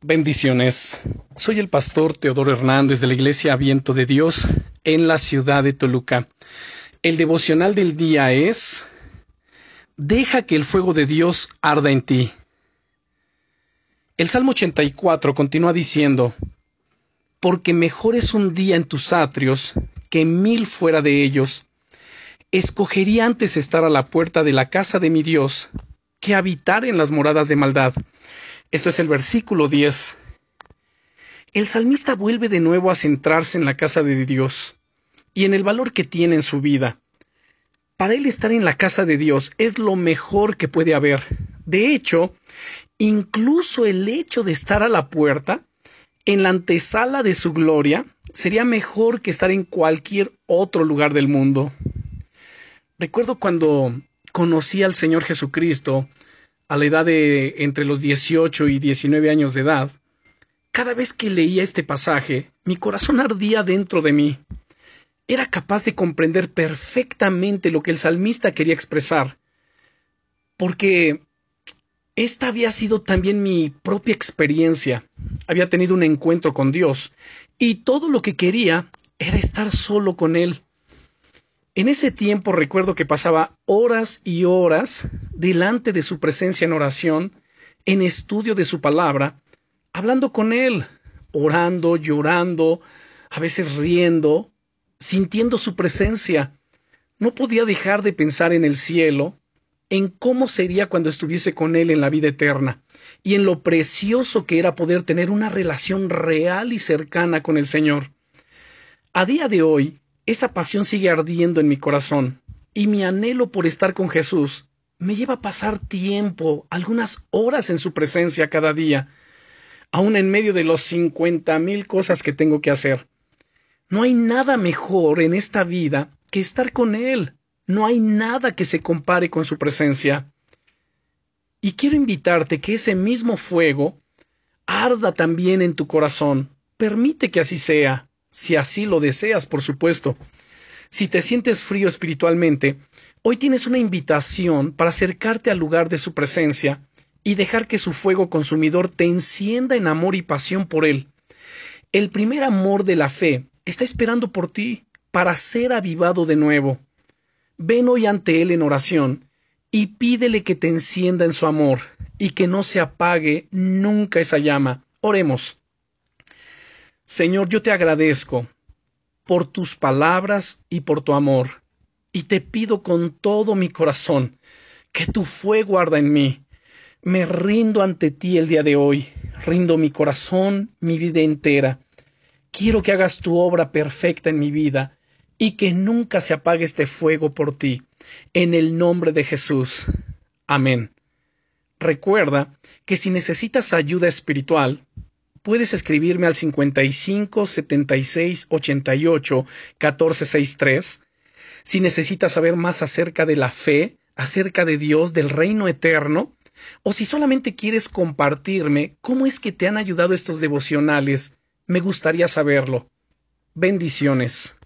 Bendiciones. Soy el pastor Teodoro Hernández de la Iglesia Viento de Dios en la ciudad de Toluca. El devocional del día es Deja que el fuego de Dios arda en ti. El Salmo 84 continúa diciendo, Porque mejor es un día en tus atrios que mil fuera de ellos. Escogería antes estar a la puerta de la casa de mi Dios que habitar en las moradas de maldad. Esto es el versículo 10. El salmista vuelve de nuevo a centrarse en la casa de Dios y en el valor que tiene en su vida. Para él estar en la casa de Dios es lo mejor que puede haber. De hecho, incluso el hecho de estar a la puerta, en la antesala de su gloria, sería mejor que estar en cualquier otro lugar del mundo. Recuerdo cuando conocí al Señor Jesucristo, a la edad de entre los 18 y 19 años de edad, cada vez que leía este pasaje, mi corazón ardía dentro de mí. Era capaz de comprender perfectamente lo que el salmista quería expresar, porque esta había sido también mi propia experiencia. Había tenido un encuentro con Dios, y todo lo que quería era estar solo con Él. En ese tiempo recuerdo que pasaba horas y horas delante de su presencia en oración, en estudio de su palabra, hablando con él, orando, llorando, a veces riendo, sintiendo su presencia. No podía dejar de pensar en el cielo, en cómo sería cuando estuviese con él en la vida eterna, y en lo precioso que era poder tener una relación real y cercana con el Señor. A día de hoy, esa pasión sigue ardiendo en mi corazón y mi anhelo por estar con Jesús me lleva a pasar tiempo, algunas horas en su presencia cada día, aun en medio de los cincuenta mil cosas que tengo que hacer. No hay nada mejor en esta vida que estar con Él. No hay nada que se compare con su presencia. Y quiero invitarte que ese mismo fuego arda también en tu corazón. Permite que así sea si así lo deseas, por supuesto. Si te sientes frío espiritualmente, hoy tienes una invitación para acercarte al lugar de su presencia y dejar que su fuego consumidor te encienda en amor y pasión por él. El primer amor de la fe está esperando por ti para ser avivado de nuevo. Ven hoy ante él en oración y pídele que te encienda en su amor y que no se apague nunca esa llama. Oremos. Señor, yo te agradezco por tus palabras y por tu amor, y te pido con todo mi corazón que tu fuego arda en mí. Me rindo ante ti el día de hoy, rindo mi corazón, mi vida entera. Quiero que hagas tu obra perfecta en mi vida y que nunca se apague este fuego por ti. En el nombre de Jesús. Amén. Recuerda que si necesitas ayuda espiritual, puedes escribirme al 55 76 88 14 63. Si necesitas saber más acerca de la fe, acerca de Dios, del reino eterno, o si solamente quieres compartirme cómo es que te han ayudado estos devocionales, me gustaría saberlo. Bendiciones.